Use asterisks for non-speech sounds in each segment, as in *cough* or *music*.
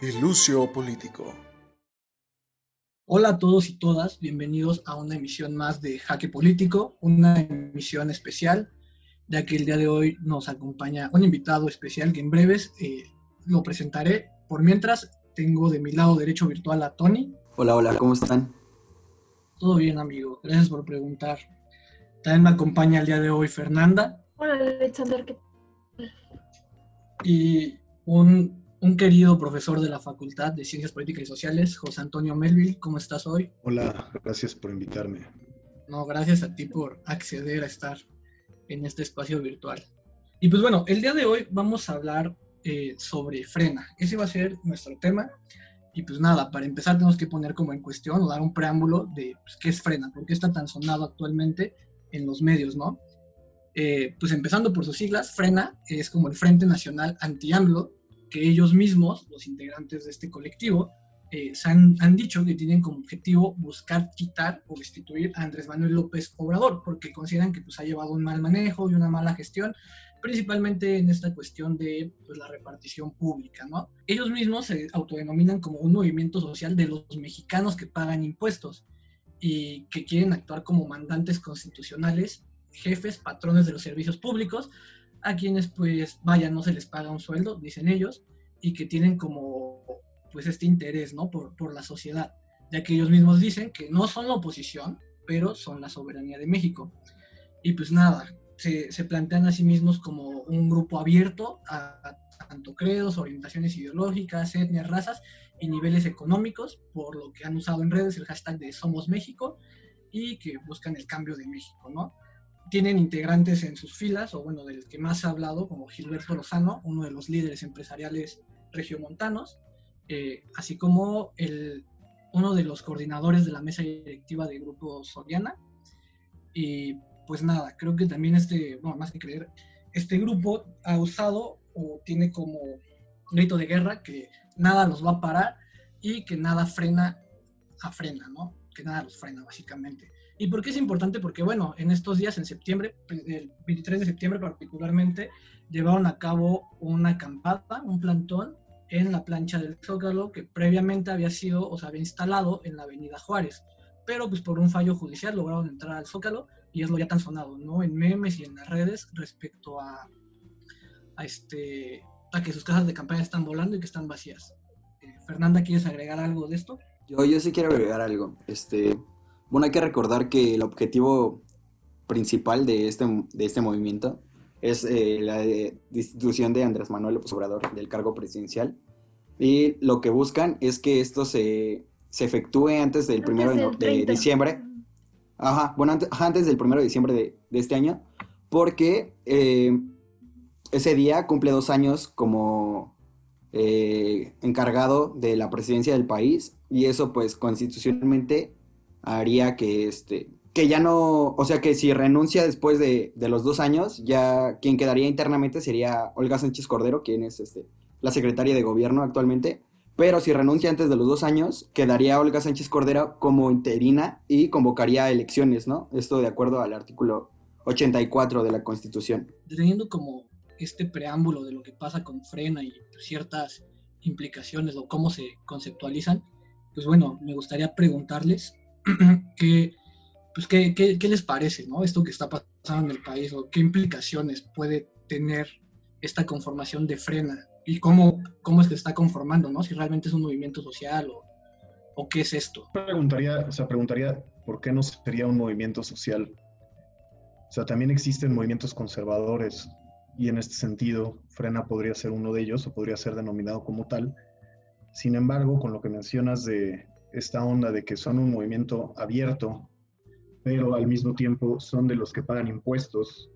y Lucio Político. Hola a todos y todas, bienvenidos a una emisión más de Jaque Político, una emisión especial, ya que el día de hoy nos acompaña un invitado especial que en breves eh, lo presentaré. Por mientras, tengo de mi lado derecho virtual a Tony. Hola, hola, ¿cómo están? Todo bien, amigo, gracias por preguntar. También me acompaña el día de hoy Fernanda. Hola, Alexander, ¿qué Y un un querido profesor de la Facultad de Ciencias Políticas y Sociales, José Antonio Melville. ¿Cómo estás hoy? Hola, gracias por invitarme. No, gracias a ti por acceder a estar en este espacio virtual. Y pues bueno, el día de hoy vamos a hablar eh, sobre frena. Ese va a ser nuestro tema. Y pues nada, para empezar tenemos que poner como en cuestión o dar un preámbulo de pues, qué es frena, por qué está tan sonado actualmente en los medios, ¿no? Eh, pues empezando por sus siglas, frena es como el Frente Nacional Anti-AMLO, que ellos mismos, los integrantes de este colectivo, eh, han, han, dicho que tienen como objetivo buscar quitar o destituir a Andrés Manuel López Obrador, porque consideran que pues, ha llevado un mal manejo y una mala gestión, principalmente en esta cuestión de pues, la repartición pública. ¿no? Ellos mismos se autodenominan como un movimiento social de los mexicanos que pagan impuestos y que quieren actuar como mandantes constitucionales, jefes, patrones de los servicios públicos, a quienes pues vaya, no se les paga un sueldo, dicen ellos, y que tienen como pues este interés, ¿no? Por, por la sociedad, ya que ellos mismos dicen que no son la oposición, pero son la soberanía de México. Y pues nada, se, se plantean a sí mismos como un grupo abierto a, a tanto credos, orientaciones ideológicas, etnias, razas y niveles económicos, por lo que han usado en redes el hashtag de Somos México y que buscan el cambio de México, ¿no? Tienen integrantes en sus filas, o bueno, del que más ha hablado, como Gilberto Lozano, uno de los líderes empresariales regiomontanos, eh, así como el, uno de los coordinadores de la mesa directiva de Grupo Soriana. Y pues nada, creo que también este, bueno, más que creer, este grupo ha usado o tiene como grito de guerra que nada los va a parar y que nada frena a frena, ¿no? Que nada los frena, básicamente. ¿Y por qué es importante? Porque, bueno, en estos días, en septiembre, el 23 de septiembre particularmente, llevaron a cabo una acampada, un plantón, en la plancha del Zócalo, que previamente había sido, o sea, había instalado en la avenida Juárez. Pero, pues, por un fallo judicial lograron entrar al Zócalo y es lo ya tan sonado, ¿no? En memes y en las redes respecto a, a este, a que sus casas de campaña están volando y que están vacías. Eh, Fernanda, ¿quieres agregar algo de esto? Yo, yo sí quiero agregar algo. Este, bueno, hay que recordar que el objetivo principal de este, de este movimiento es eh, la destitución de Andrés Manuel López Obrador del cargo presidencial. Y lo que buscan es que esto se, se efectúe antes del primero de, diciembre. Ajá, bueno, antes, del primero de diciembre de, de este año, porque eh, ese día cumple dos años como eh, encargado de la presidencia del país y eso pues constitucionalmente haría que este que ya no, o sea que si renuncia después de, los dos años, ya quien quedaría internamente sería Olga Sánchez Cordero, quien es este, la secretaria de gobierno actualmente. Pero si renuncia antes de los dos años, quedaría Olga Sánchez Cordero como interina y convocaría elecciones, ¿no? Esto de acuerdo al artículo 84 de la Constitución. Teniendo como este preámbulo de lo que pasa con Frena y ciertas implicaciones o cómo se conceptualizan, pues bueno, me gustaría preguntarles *clears throat* ¿qué, pues, ¿qué, qué, les parece ¿no? esto que está pasando en el país o qué implicaciones puede tener esta conformación de frena y cómo, cómo es que está conformando, ¿no? si realmente es un movimiento social o, o qué es esto. Preguntaría, o sea, preguntaría por qué no sería un movimiento social. O sea, también existen movimientos conservadores y en este sentido Frena podría ser uno de ellos o podría ser denominado como tal. Sin embargo, con lo que mencionas de esta onda de que son un movimiento abierto, pero al mismo tiempo son de los que pagan impuestos,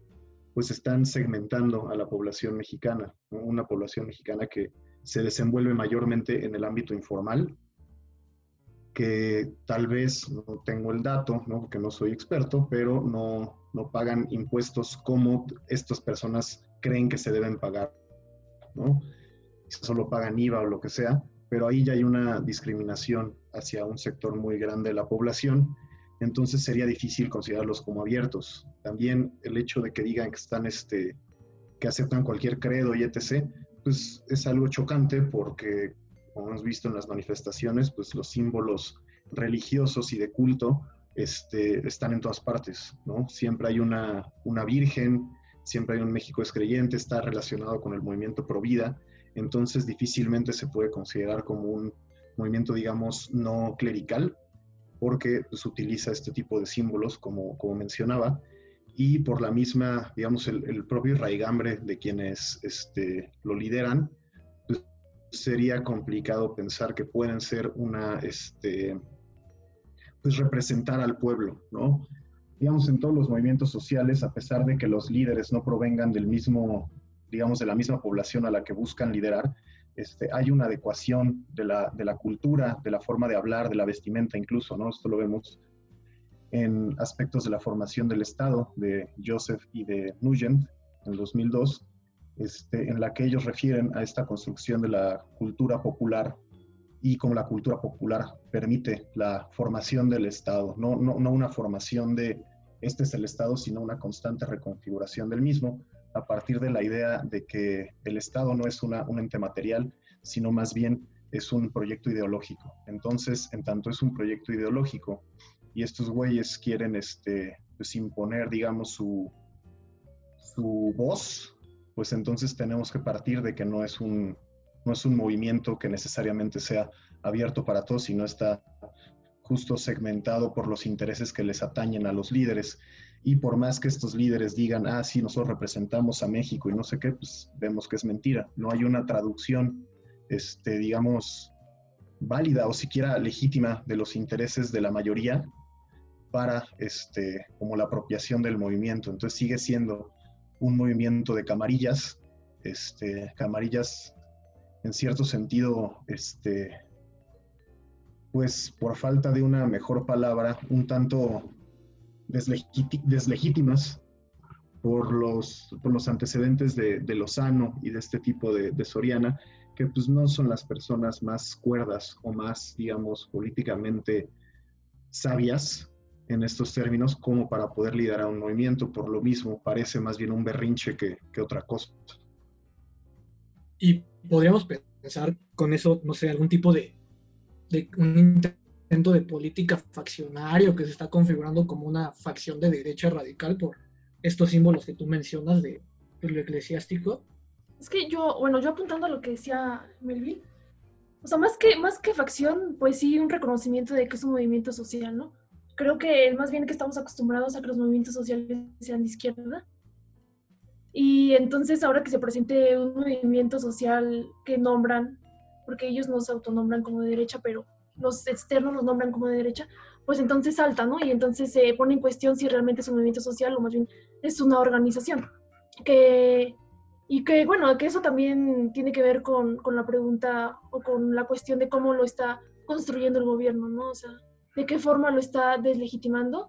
pues están segmentando a la población mexicana, una población mexicana que se desenvuelve mayormente en el ámbito informal, que tal vez no tengo el dato, ¿no? porque no soy experto, pero no, no pagan impuestos como estas personas creen que se deben pagar, ¿no? Solo pagan IVA o lo que sea, pero ahí ya hay una discriminación hacia un sector muy grande de la población, entonces sería difícil considerarlos como abiertos. También el hecho de que digan que están, este, que aceptan cualquier credo y etc., pues es algo chocante porque como hemos visto en las manifestaciones, pues los símbolos religiosos y de culto este, están en todas partes, ¿no? Siempre hay una, una virgen, siempre hay un México es creyente, está relacionado con el movimiento pro vida, entonces difícilmente se puede considerar como un movimiento, digamos, no clerical, porque pues, utiliza este tipo de símbolos, como, como mencionaba, y por la misma, digamos, el, propio raigambre de quienes este, lo lideran, pues, sería complicado pensar que pueden ser una, este, pues representar al pueblo, ¿no? Digamos, en todos los movimientos sociales, a pesar de que los líderes no provengan del mismo, digamos, de la misma población a la que buscan liderar, este, hay una adecuación de la, de la cultura, de la forma de hablar, de la vestimenta incluso, ¿no? Esto lo vemos en aspectos de la formación del Estado de Joseph y de Nugent en 2002, este, en la que ellos refieren a esta construcción de la cultura popular y cómo la cultura popular permite la formación del Estado, no, no, no una formación de este es el Estado, sino una constante reconfiguración del mismo a partir de la idea de que el Estado no es una, un ente material, sino más bien es un proyecto ideológico. Entonces, en tanto es un proyecto ideológico y estos güeyes quieren este, pues, imponer, digamos, su, su voz, pues entonces tenemos que partir de que no es un, no es un movimiento que necesariamente sea abierto para todos, sino está justo segmentado por los intereses que les atañen a los líderes. Y por más que estos líderes digan, ah, sí, nosotros representamos a México y no sé qué, pues vemos que es mentira. No hay una traducción, este, digamos, válida o siquiera legítima de los intereses de la mayoría para este, como la apropiación del movimiento. Entonces sigue siendo un movimiento de camarillas, este, camarillas en cierto sentido, este, pues por falta de una mejor palabra, un tanto deslegítimas por los, por los antecedentes de, Lozano y de este tipo de, Soriana, que pues no son las personas más cuerdas o más, digamos, políticamente sabias en estos términos como para poder liderar un movimiento. Por lo mismo, parece más bien un berrinche que, que otra cosa. Y podríamos pensar con eso, no sé, algún tipo de, de política faccionario que se está configurando como una facción de derecha radical por estos símbolos que tú mencionas de, de lo eclesiástico. Es que yo, bueno, yo apuntando a lo que decía Melville, o sea, más que, más que facción, pues sí, un reconocimiento de que es un movimiento social, ¿no? creo que más bien que estamos acostumbrados a que los movimientos sociales sean de izquierda. Y entonces ahora que se presente un movimiento social que nombran, porque ellos no se autonombran como de derecha, pero los externos los nombran como de derecha, pues entonces salta, ¿no? Y entonces se pone en cuestión si realmente es un movimiento social o más bien es una organización. Que, y que, bueno, que eso también tiene que ver con, con la pregunta o con la cuestión de cómo lo está construyendo el gobierno, ¿no? O sea, de qué forma lo está deslegitimando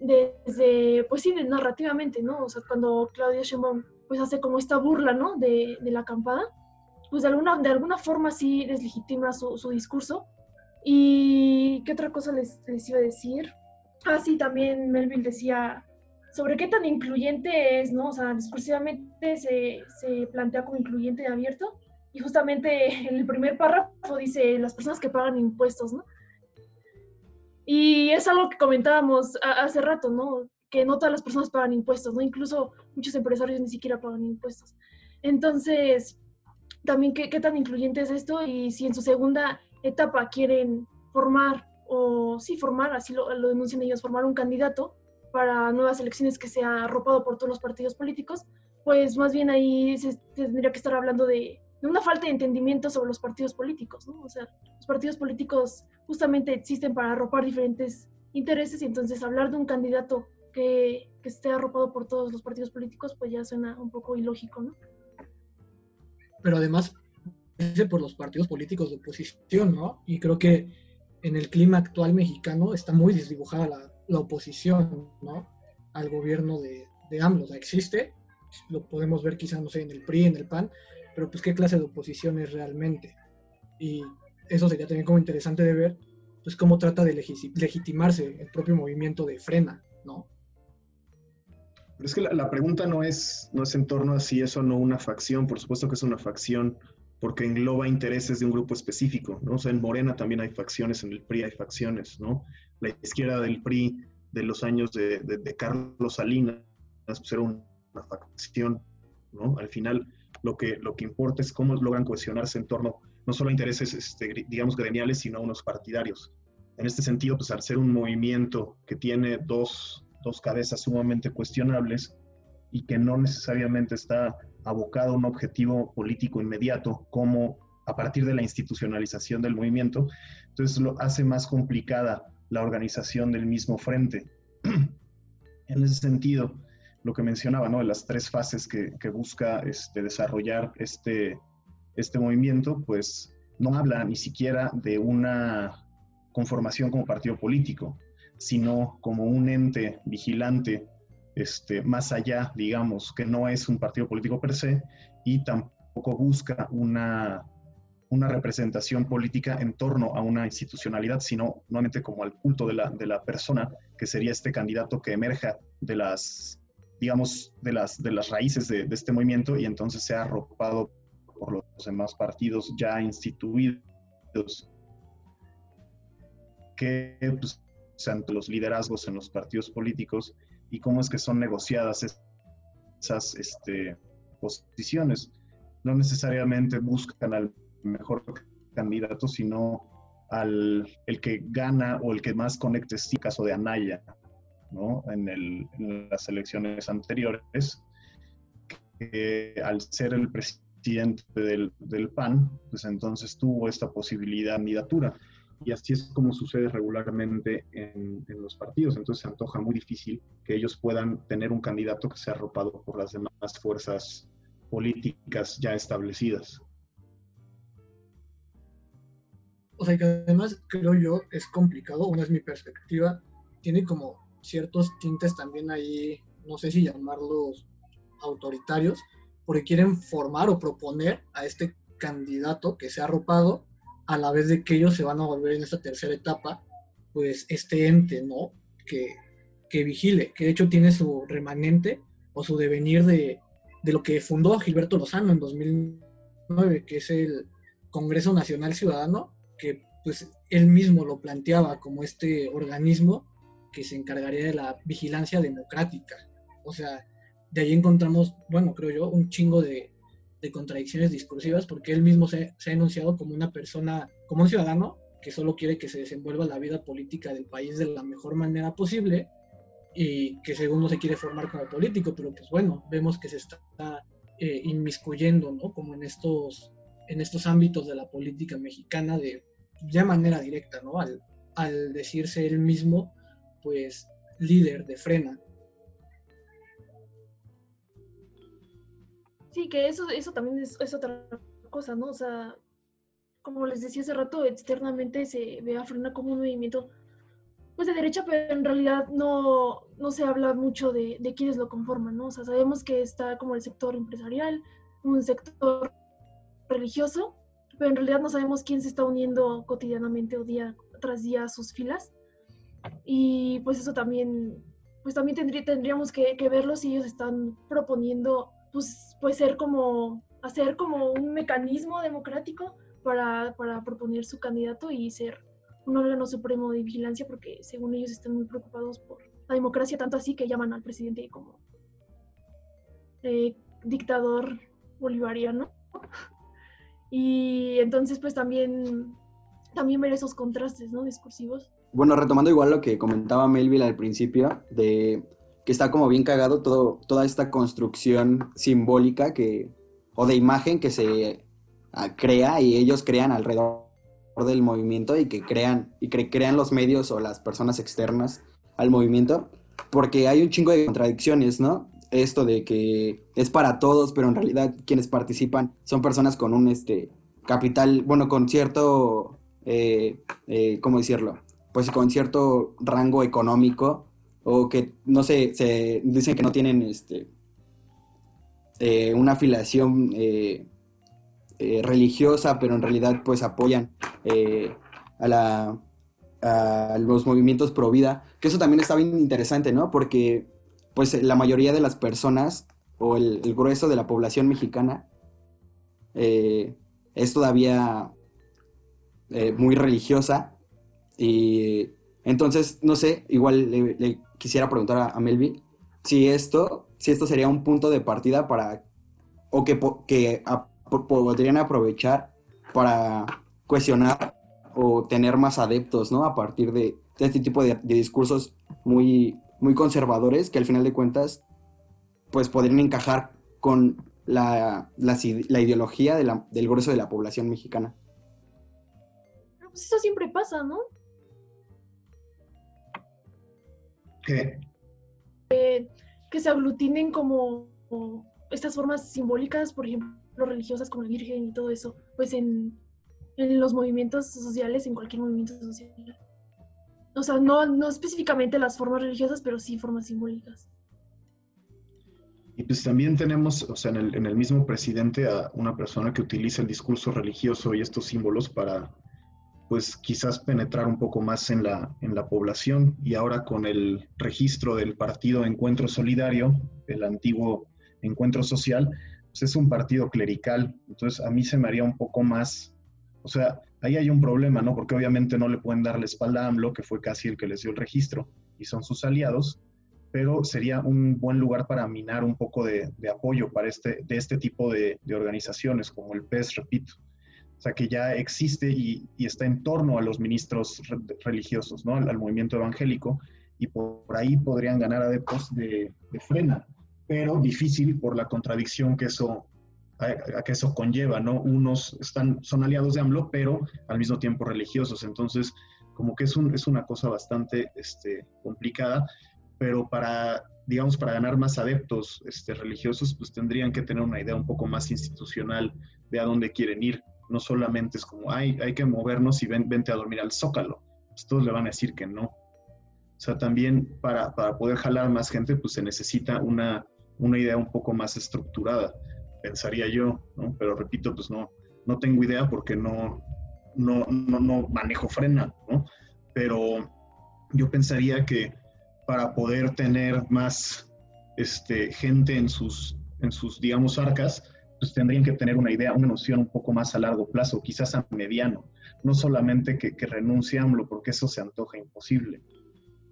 desde, pues sí, narrativamente, ¿no? O sea, cuando Claudia Sheinbaum pues hace como esta burla, ¿no? De, de la acampada, pues de alguna, de alguna forma sí deslegitima su, su discurso. ¿Y qué otra cosa les, les, iba a decir? Ah, sí, también Melville decía sobre qué tan incluyente es, ¿no? O sea, discursivamente se, se plantea como incluyente y abierto. Y justamente *laughs* en el primer párrafo dice las personas que pagan impuestos, ¿no? Y es algo que comentábamos hace rato, ¿no? Que no todas las personas pagan impuestos, ¿no? Incluso muchos empresarios ni siquiera pagan impuestos. Entonces, también qué, qué tan incluyente es esto y si en su segunda etapa quieren formar, o sí, formar, así lo, denuncian ellos, formar un candidato para nuevas elecciones que sea arropado por todos los partidos políticos, pues más bien ahí se tendría que estar hablando de, de una falta de entendimiento sobre los partidos políticos, ¿no? O sea, los partidos políticos justamente existen para arropar diferentes intereses y entonces hablar de un candidato que, que esté arropado por todos los partidos políticos, pues ya suena un poco ilógico, ¿no? Pero además, por los partidos políticos de oposición, ¿no? Y creo que en el clima actual mexicano está muy desdibujada la, oposición, ¿no? Al gobierno de, de AMLO. Existe, lo podemos ver quizá, no sé, en el PRI, en el PAN, pero pues qué clase de oposición es realmente. Y eso sería también como interesante de ver, pues cómo trata de legitimarse el propio movimiento de frena, ¿no? Pero es que la, la, pregunta no es, no es en torno a si es o no una facción, por supuesto que es una facción porque engloba intereses de un grupo específico, ¿no? O sea, en Morena también hay facciones, en el PRI hay facciones, ¿no? La izquierda del PRI de los años de, Carlos Salinas pues era una facción, ¿no? Al final lo que, lo que importa es cómo logran cohesionarse en torno no solo a intereses, este, digamos, gremiales, sino a unos partidarios. En este sentido, pues al ser un movimiento que tiene dos, dos cabezas sumamente cuestionables y que no necesariamente está abocado a un objetivo político inmediato, como a partir de la institucionalización del movimiento, entonces lo hace más complicada la organización del mismo frente. *clears throat* en ese sentido, lo que mencionaba, ¿no? Las tres fases que, que busca este, desarrollar este, este movimiento, pues no habla ni siquiera de una conformación como partido político, sino como un ente vigilante este, más allá, digamos, que no es un partido político per se y tampoco busca una, una representación política en torno a una institucionalidad, sino nuevamente como al culto de la, de la persona, que sería este candidato que emerja de las, digamos, de las, de las raíces de, este movimiento y entonces sea arropado por los demás partidos ya instituidos que pues, los liderazgos en los partidos políticos y cómo es que son negociadas esas este, posiciones. No necesariamente buscan al mejor candidato, sino al el que gana o el que más conecte, en caso de Anaya, ¿no? en, el, en las elecciones anteriores, que al ser el presidente del, del, PAN, pues entonces tuvo esta posibilidad de candidatura y así es como sucede regularmente en, los partidos. Entonces se antoja muy difícil que ellos puedan tener un candidato que sea arropado por las demás fuerzas políticas ya establecidas. O sea que además creo yo es complicado, una es mi perspectiva, tiene como ciertos tintes también ahí, no sé si llamarlos autoritarios, porque quieren formar o proponer a este candidato que sea arropado a la vez de que ellos se van a volver en esta tercera etapa, pues este ente, ¿no? Que, que vigile, que de hecho tiene su remanente o su devenir de, de lo que fundó Gilberto Lozano en 2009, que es el Congreso Nacional Ciudadano, que pues él mismo lo planteaba como este organismo que se encargaría de la vigilancia democrática. O sea, de ahí encontramos, bueno, creo yo, un chingo de, de contradicciones discursivas, porque él mismo se, ha enunciado como una persona, como un ciudadano que solo quiere que se desenvuelva la vida política del país de la mejor manera posible y que según no se quiere formar como político, pero pues bueno, vemos que se está eh, inmiscuyendo, ¿no? Como en estos, en estos ámbitos de la política mexicana de ya manera directa, ¿no? Al, al decirse él mismo, pues, líder de frena. Sí, que eso, eso también es, otra cosa, ¿no? O sea, como les decía hace rato, externamente se ve a Frena como un movimiento pues de derecha, pero en realidad no, no se habla mucho de, de quiénes lo conforman, ¿no? O sea, sabemos que está como el sector empresarial, un sector religioso, pero en realidad no sabemos quién se está uniendo cotidianamente o día tras día a sus filas. Y pues eso también, pues también tendríamos que, que verlo si ellos están proponiendo pues puede ser como hacer como un mecanismo democrático para, para proponer su candidato y ser un órgano supremo de vigilancia porque según ellos están muy preocupados por la democracia, tanto así que llaman al presidente como eh, dictador bolivariano. Y entonces pues también, también ver esos contrastes ¿no? discursivos. Bueno, retomando igual lo que comentaba Melville al principio, de que está como bien cagado todo, toda esta construcción simbólica que, o de imagen que se ah, crea y ellos crean alrededor del movimiento y que crean, y crean los medios o las personas externas al movimiento, porque hay un chingo de contradicciones, ¿no? Esto de que es para todos, pero en realidad quienes participan son personas con un este capital, bueno, con cierto, eh, eh, ¿cómo decirlo? Pues con cierto rango económico o que, no sé, se dicen que no tienen este, eh, una afiliación eh, eh, religiosa, pero en realidad pues apoyan a, la, a los movimientos pro vida, que eso también está bien interesante, ¿no? Porque pues la mayoría de las personas o el, grueso de la población mexicana es todavía eh, muy religiosa. Y entonces, no sé, igual le, quisiera preguntar a, a, Melvi si esto, si esto sería un punto de partida para, o que, que podrían aprovechar para cuestionar o tener más adeptos, ¿no? A partir de, este tipo de, discursos muy, muy conservadores que al final de cuentas, pues podrían encajar con la, la, ideología del grueso de la población mexicana. Pues eso siempre pasa, ¿no? ¿Qué? que se aglutinen como, estas formas simbólicas, por ejemplo, religiosas como la Virgen y todo eso, pues en, en los movimientos sociales, en cualquier movimiento social. O sea, no, no específicamente las formas religiosas, pero sí formas simbólicas. Y pues también tenemos, o sea, en el, en el, mismo presidente a una persona que utiliza el discurso religioso y estos símbolos para, pues quizás penetrar un poco más en la, en la población. Y ahora con el registro del partido Encuentro Solidario, el antiguo Encuentro Social, pues es un partido clerical. Entonces a mí se me haría un poco más, o sea, ahí hay un problema, ¿no? Porque obviamente no le pueden dar la espalda a AMLO, que fue casi el que les dio el registro, y son sus aliados pero sería un buen lugar para minar un poco de, apoyo para este, de este tipo de, organizaciones, como el PES, repito. O sea, que ya existe y, está en torno a los ministros religiosos, ¿no? Al, movimiento evangélico, y por, ahí podrían ganar adeptos de, de, frena, pero difícil por la contradicción que eso, a, que eso conlleva, ¿no? Unos están, son aliados de AMLO, pero al mismo tiempo religiosos, entonces como que es, un, es una cosa bastante este, complicada pero para, digamos, para ganar más adeptos este, religiosos, pues tendrían que tener una idea un poco más institucional de a dónde quieren ir. No solamente es como, hay, hay que movernos y ven, vente a dormir al zócalo. Pues todos le van a decir que no. O sea, también para, para poder jalar más gente, pues se necesita una, una idea un poco más estructurada, pensaría yo, ¿no? Pero repito, pues no, no tengo idea porque no, no, no, no manejo frena, ¿no? Pero yo pensaría que para poder tener más este, gente en sus, en sus, digamos, arcas, pues tendrían que tener una idea, una noción un poco más a largo plazo, quizás a mediano. No solamente que, que renunciamlo, porque eso se antoja imposible.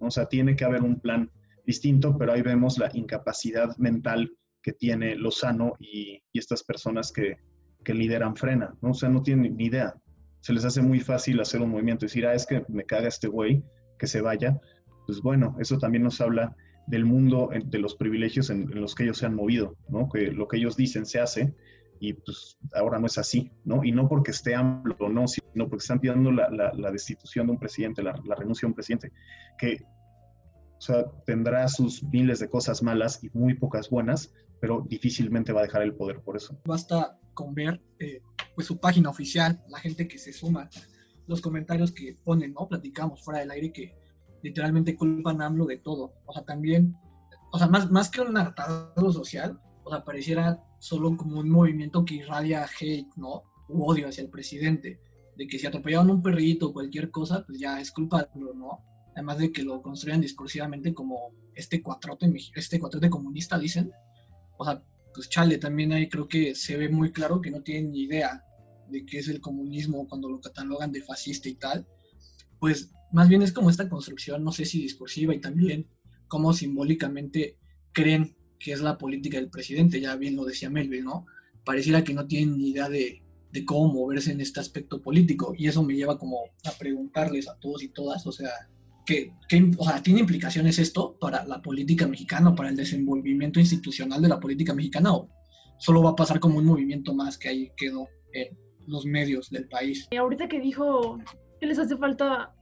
O sea, tiene que haber un plan distinto, pero ahí vemos la incapacidad mental que tiene Lozano y, y estas personas que, que, lideran Frena, ¿no? O sea, no tienen ni idea. Se les hace muy fácil hacer un movimiento decir, ah, es que me caga este güey, que se vaya, pues bueno, eso también nos habla del mundo, de los privilegios en, los que ellos se han movido, ¿no? Que lo que ellos dicen se hace y pues ahora no es así, ¿no? Y no porque esté AMLO o no, sino porque están pidiendo la, la, destitución de un presidente, la, renuncia de un presidente, que, o sea, tendrá sus miles de cosas malas y muy pocas buenas, pero difícilmente va a dejar el poder por eso. Basta con ver eh, pues su página oficial, la gente que se suma, los comentarios que ponen, ¿no? Platicamos fuera del aire que literalmente culpan a AMLO de todo. O sea, también, o sea, más, más que un hartazgo social, o sea, pareciera solo como un movimiento que irradia hate, ¿no? U odio hacia el presidente. De que si atropellaron un perrito o cualquier cosa, pues ya es culpa de AMLO, ¿no? Además de que lo construyan discursivamente como este cuatrote, este cuatrote comunista, dicen. O sea, pues chale, también ahí creo que se ve muy claro que no tienen ni idea de qué es el comunismo cuando lo catalogan de fascista y tal. Pues más bien es como esta construcción, no sé si discursiva y también como simbólicamente creen que es la política del presidente, ya bien lo decía Melville, ¿no? Pareciera que no tienen ni idea de, cómo moverse en este aspecto político y eso me lleva como a preguntarles a todos y todas, o sea, ¿qué, o sea, ¿tiene implicaciones esto para la política mexicana, para el desenvolvimiento institucional de la política mexicana o solo va a pasar como un movimiento más que ahí quedó en los medios del país? Ahorita que dijo que les hace falta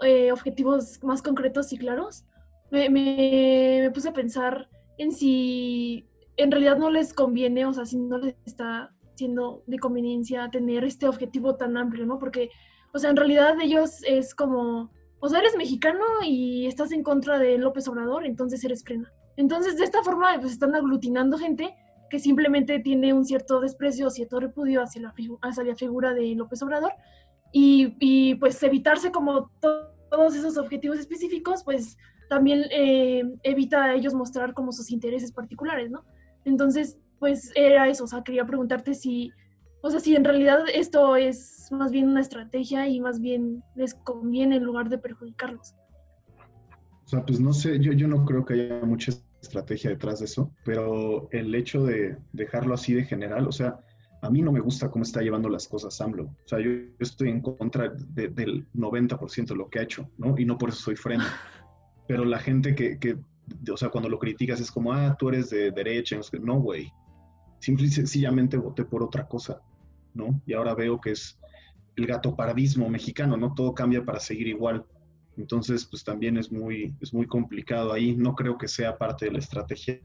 eh, objetivos más concretos y claros, me, me, puse a pensar en si en realidad no les conviene, o sea, si no les está siendo de conveniencia tener este objetivo tan amplio, ¿no? Porque, o sea, en realidad ellos es como, o sea, eres mexicano y estás en contra de López Obrador, entonces eres frena. Entonces, de esta forma, pues están aglutinando gente que simplemente tiene un cierto desprecio cierto repudio hacia la, hacia la figura de López Obrador y, y pues evitarse como todos esos objetivos específicos, pues también eh, evita a ellos mostrar como sus intereses particulares, ¿no? Entonces, pues era eso, o sea, quería preguntarte si, O sea, si en realidad esto es más bien una estrategia y más bien les conviene en lugar de perjudicarlos. O sea, pues no sé, yo, yo no creo que haya mucha estrategia detrás de eso, pero el hecho de dejarlo así de general, o sea, a mí no me gusta cómo está llevando las cosas AMLO. O sea, yo, estoy en contra del 90% de lo que ha hecho, ¿no? Y no por eso soy freno. *laughs* Pero la gente que, que, o sea, cuando lo criticas es como, ah, tú eres de derecha. No, güey. Simple y sencillamente voté por otra cosa, ¿no? Y ahora veo que es el gato paradismo mexicano, ¿no? Todo cambia para seguir igual. Entonces, pues también es muy, es muy complicado ahí. No creo que sea parte de la estrategia,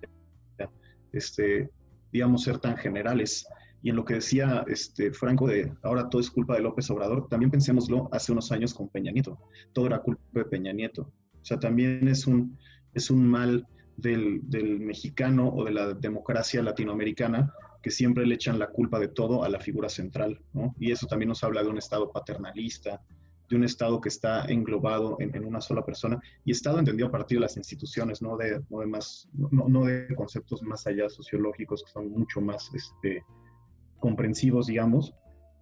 este, digamos, ser tan generales. Y en lo que decía este, Franco de ahora todo es culpa de López Obrador, también pensémoslo hace unos años con Peña Nieto. Todo era culpa de Peña Nieto. O sea, también es un, es un mal del, del mexicano o de la democracia latinoamericana que siempre le echan la culpa de todo a la figura central, ¿no? Y eso también nos habla de un Estado paternalista, de un Estado que está englobado en, en, una sola persona y Estado entendido a partir de las instituciones, no de, no de, más, no, no de conceptos más allá sociológicos que son mucho más este, comprensivos, digamos,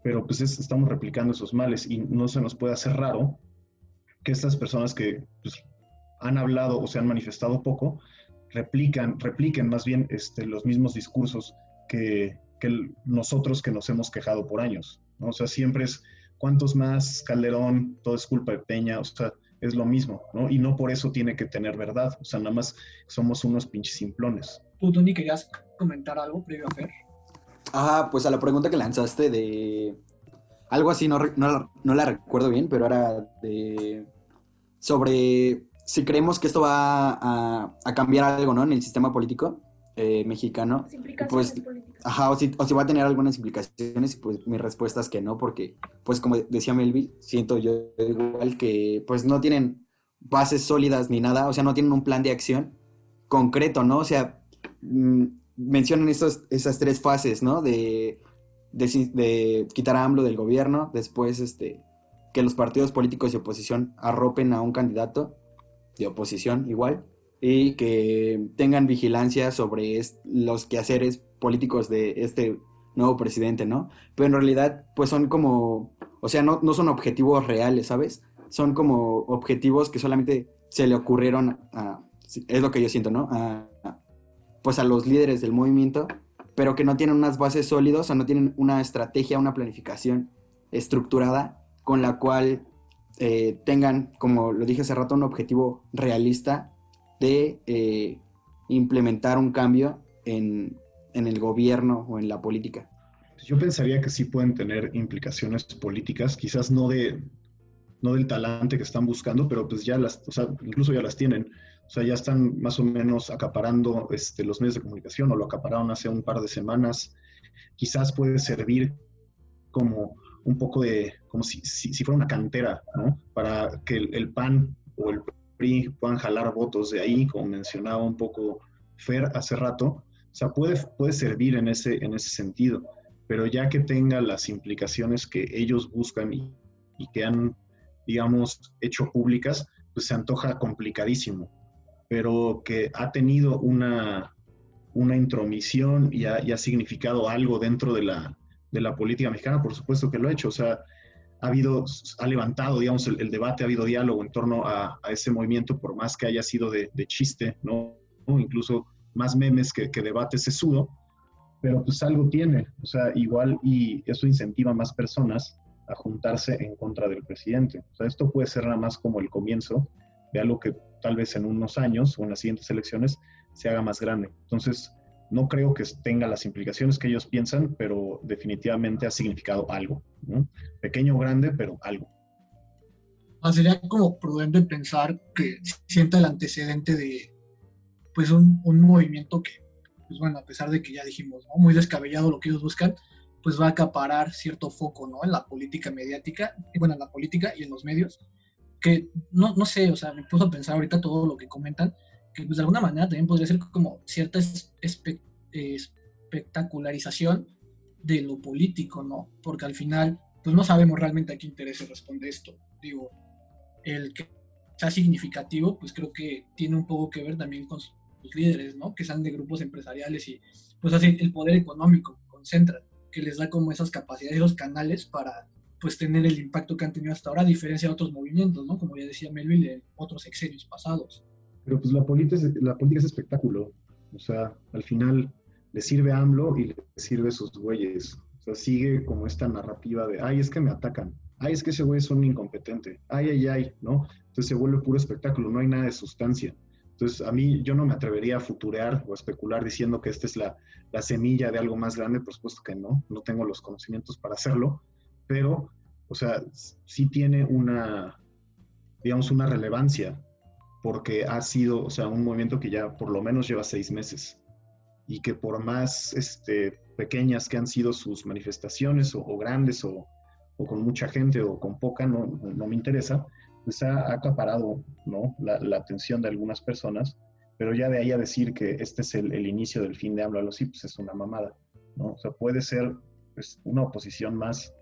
pero pues estamos replicando esos males y no se nos puede hacer raro que estas personas que pues, han hablado o se han manifestado poco, replican, repliquen más bien este, los mismos discursos que, que, nosotros que nos hemos quejado por años. ¿no? O sea, siempre es, ¿cuántos más Calderón? Todo es culpa de Peña, o sea, es lo mismo, ¿no? Y no por eso tiene que tener verdad, o sea, nada más somos unos pinches simplones. ¿Tú, Tony, querías comentar algo previo a Fer? Ah, pues a la pregunta que lanzaste de... Algo así, no, no, no, la recuerdo bien, pero era de... Sobre si creemos que esto va a, a cambiar algo, ¿no? En el sistema político eh, mexicano. Pues, ajá, o si, o si, va a tener algunas implicaciones, pues mi respuesta es que no, porque, pues como decía Melvi, siento yo igual que, pues no tienen bases sólidas ni nada, o sea, no tienen un plan de acción concreto, ¿no? O sea, mmm, mencionan estos, esas tres fases, ¿no? De, de, de, quitar a AMLO del gobierno, después este, que los partidos políticos de oposición arropen a un candidato de oposición igual, y que tengan vigilancia sobre los quehaceres políticos de este nuevo presidente, ¿no? Pero en realidad, pues son como, o sea, no, no son objetivos reales, ¿sabes? Son como objetivos que solamente se le ocurrieron a, es lo que yo siento, ¿no? Pues a los líderes del movimiento, pero que no tienen unas bases sólidas o no tienen una estrategia, una planificación estructurada con la cual eh, tengan, como lo dije hace rato, un objetivo realista de eh, implementar un cambio en, en el gobierno o en la política. Yo pensaría que sí pueden tener implicaciones políticas, quizás no de no del talante que están buscando, pero pues ya las, o sea, incluso ya las tienen. O sea, ya están más o menos acaparando este, los medios de comunicación o lo acapararon hace un par de semanas. Quizás puede servir como un poco de, como si, si, si fuera una cantera, ¿no? Para que el, el, PAN o el PRI puedan jalar votos de ahí, como mencionaba un poco Fer hace rato. O sea, puede, puede servir en ese, en ese sentido, pero ya que tenga las implicaciones que ellos buscan y, y que han, digamos, hecho públicas, pues se antoja complicadísimo pero que ha tenido una, una intromisión y ha, y ha, significado algo dentro de la, de la política mexicana, por supuesto que lo ha hecho. O sea, ha habido, ha levantado, digamos, el, el debate, ha habido diálogo en torno a, a, ese movimiento, por más que haya sido de, de chiste, ¿no? Incluso más memes que, que debate sesudo, pero pues algo tiene, o sea, igual y eso incentiva a más personas a juntarse en contra del presidente. O sea, esto puede ser nada más como el comienzo de algo que tal vez en unos años o en las siguientes elecciones se haga más grande. Entonces, no creo que tenga las implicaciones que ellos piensan, pero definitivamente ha significado algo. ¿no? Pequeño o grande, pero algo. Ah, sería como prudente pensar que sienta el antecedente de pues un, un, movimiento que, pues bueno, a pesar de que ya dijimos, ¿no? muy descabellado lo que ellos buscan, pues va a acaparar cierto foco, ¿no? En la política mediática, y bueno, en la política y en los medios, que no, no sé, o sea, me puso a pensar ahorita todo lo que comentan, que pues de alguna manera también podría ser como cierta espe espectacularización de lo político, ¿no? Porque al final, pues no sabemos realmente a qué interés responde esto. Digo, el que sea significativo, pues creo que tiene un poco que ver también con sus líderes, ¿no? Que sean de grupos empresariales y pues así el poder económico concentra, que les da como esas capacidades, esos canales para pues tener el impacto que han tenido hasta ahora, a diferencia de otros movimientos, ¿no? Como ya decía Melville, de otros exenios pasados. Pero pues la política, es, la política es espectáculo. O sea, al final le sirve a AMLO y le sirve a sus güeyes. O sea, sigue como esta narrativa de, ay, es que me atacan. Ay, es que ese güey es un incompetente. Ay, ay, ay, ¿no? Entonces se vuelve puro espectáculo, no hay nada de sustancia. Entonces, a mí yo no me atrevería a futurear o a especular diciendo que esta es la, la semilla de algo más grande, por supuesto que no, no tengo los conocimientos para hacerlo, pero, o sea, sí tiene una, digamos, una relevancia, porque ha sido, o sea, un movimiento que ya por lo menos lleva seis meses y que por más este, pequeñas que han sido sus manifestaciones o, grandes o, o, con mucha gente o con poca, no, no me interesa, pues ha acaparado ¿no? la, atención de algunas personas, pero ya de ahí a decir que este es el, inicio del fin de AMLO, sí, pues es una mamada, ¿no? O sea, puede ser pues, una oposición más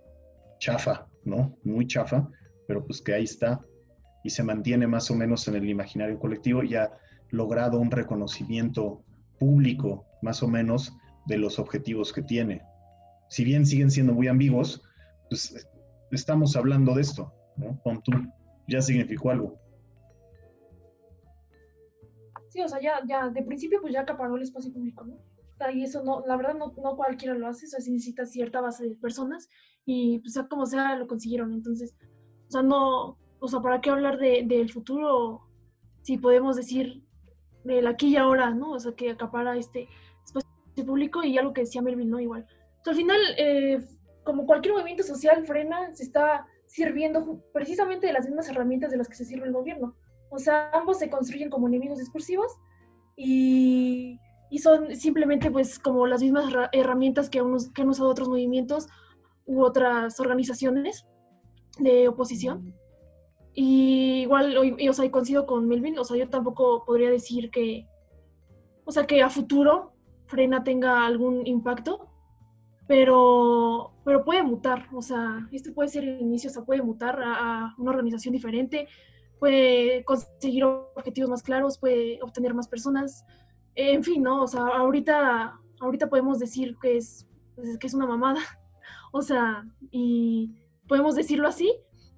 chafa, ¿no? Muy chafa, pero pues que ahí está y se mantiene más o menos en el imaginario colectivo y ha logrado un reconocimiento público, más o menos, de los objetivos que tiene. Si bien siguen siendo muy ambiguos, pues estamos hablando de esto, ¿no? Con tú ya significó algo. Sí, o sea, ya, ya, de principio pues ya acaparó el espacio público, ¿no? y eso no, la verdad no, no cualquiera lo hace, o sea, se necesita cierta base de personas y pues sea como sea lo consiguieron, entonces, o sea, no, o sea, ¿para qué hablar del de, futuro si podemos decir del aquí y ahora, ¿no? O sea, que acapara este espacio público y algo que decía Melvin, ¿no? Igual. O sea, al final, eh, como cualquier movimiento social, frena, se está sirviendo precisamente de las mismas herramientas de las que se sirve el gobierno. O sea, ambos se construyen como enemigos discursivos y, y son simplemente pues como las mismas herramientas que, unos, que han usado otros movimientos u otras organizaciones de oposición. Y igual, o sea, coincido con Melvin, o sea, yo tampoco podría decir que, o sea, que a futuro Frena tenga algún impacto, pero, pero puede mutar, o sea, esto puede ser el inicio, o sea, puede mutar a, una organización diferente, puede conseguir objetivos más claros, puede obtener más personas, en fin, ¿no? O sea, ahorita, ahorita podemos decir que es, pues, que es una mamada, o sea, y podemos decirlo así,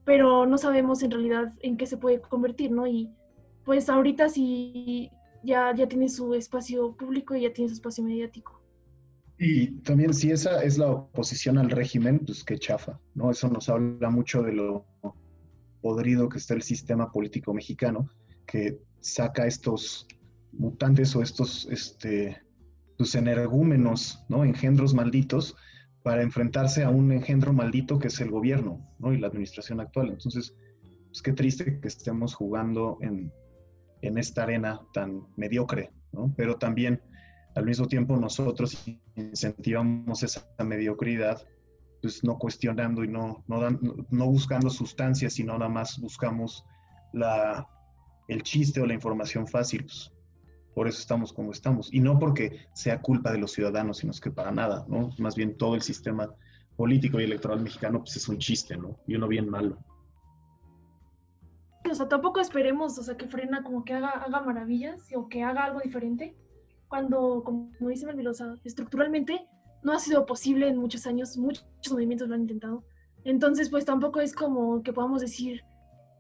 pero no sabemos en realidad en qué se puede convertir, ¿no? Y pues ahorita sí ya, ya tiene su espacio público y ya tiene su espacio mediático. Y también si esa es la oposición al régimen, pues qué chafa, ¿no? Eso nos habla mucho de lo podrido que está el sistema político mexicano, que saca estos mutantes o estos este, pues, energúmenos, ¿no? Engendros malditos para enfrentarse a un engendro maldito que es el gobierno, ¿no? Y la administración actual. Entonces, pues qué triste que estemos jugando en, en esta arena tan mediocre, ¿no? Pero también al mismo tiempo nosotros incentivamos esa mediocridad, pues no cuestionando y no, no, buscando sustancias, sino nada más buscamos la, el chiste o la información fácil. Pues, por eso estamos como estamos. Y no porque sea culpa de los ciudadanos, sino es que para nada, ¿no? Más bien todo el sistema político y electoral mexicano pues es un chiste, ¿no? Y uno bien malo. O sea, tampoco esperemos, o sea, que frena como que haga, haga maravillas o que haga algo diferente, cuando, como dice Melvilosa, estructuralmente no ha sido posible en muchos años, muchos movimientos lo han intentado. Entonces, pues tampoco es como que podamos decir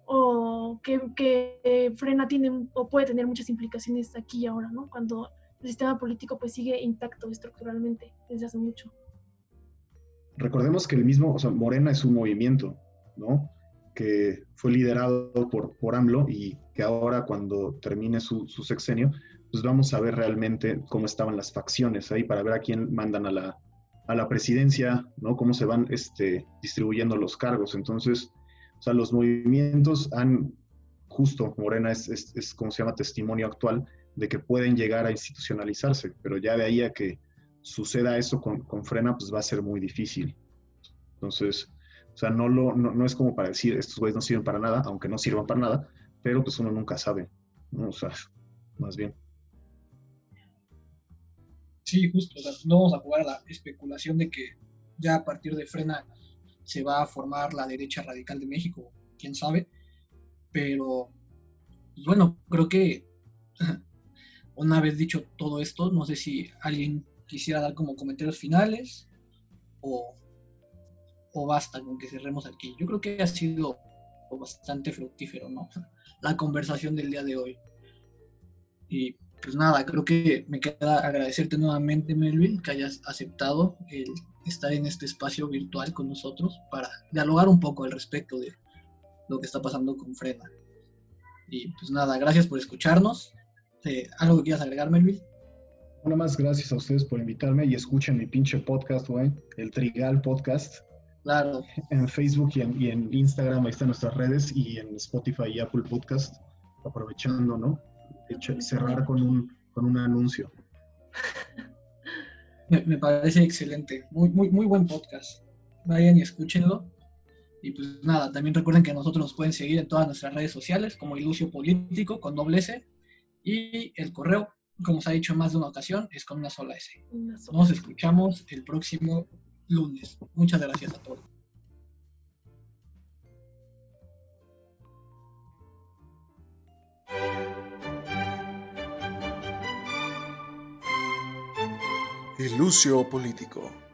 o que, que Frena tiene o puede tener muchas implicaciones aquí y ahora, ¿no? Cuando el sistema político pues sigue intacto estructuralmente desde hace mucho. Recordemos que el mismo, o sea, Morena es un movimiento, ¿no? Que fue liderado por, por AMLO y que ahora cuando termine su, su sexenio, pues vamos a ver realmente cómo estaban las facciones ahí para ver a quién mandan a la, a la presidencia, ¿no? Cómo se van este, distribuyendo los cargos. Entonces, o sea, los movimientos han, justo, Morena es, es, como se llama, testimonio actual de que pueden llegar a institucionalizarse, pero ya de ahí a que suceda eso con, con Frena, pues va a ser muy difícil. Entonces, o sea, no, lo, no, no es como para decir, estos güeyes no sirven para nada, aunque no sirvan para nada, pero pues uno nunca sabe, ¿no? O sea, más bien. Sí, justo. O sea, no vamos a jugar a la especulación de que ya a partir de Frena se va a formar la derecha radical de México, quién sabe. Pero, pues bueno, creo que *laughs* una vez dicho todo esto, no sé si alguien quisiera dar como comentarios finales o, o basta con que cerremos aquí. Yo creo que ha sido bastante fructífero, ¿no? *laughs* La conversación del día de hoy. Y pues nada, creo que me queda agradecerte nuevamente, Melvin, que hayas aceptado el estar en este espacio virtual con nosotros para dialogar un poco al respecto de lo que está pasando con Frena. Y pues nada, gracias por escucharnos. Eh, ¿Algo que quieras agregar, Melvin? Una más gracias a ustedes por invitarme y escuchen mi pinche podcast, güey, el Trigal Podcast. Claro. En Facebook y en, y en Instagram, ahí están nuestras redes, y en Spotify y Apple Podcast, aprovechando, ¿no? cerrar con un, con un anuncio. *laughs* Me, parece excelente. Muy, muy, muy buen podcast. Vayan y escúchenlo. Y pues nada, también recuerden que nosotros nos pueden seguir en todas nuestras redes sociales como Ilucio Político con doble S. Y el correo, como se ha dicho en más de una ocasión, es con una sola S. Nos escuchamos el próximo lunes. Muchas gracias a todos. Ilucio Político.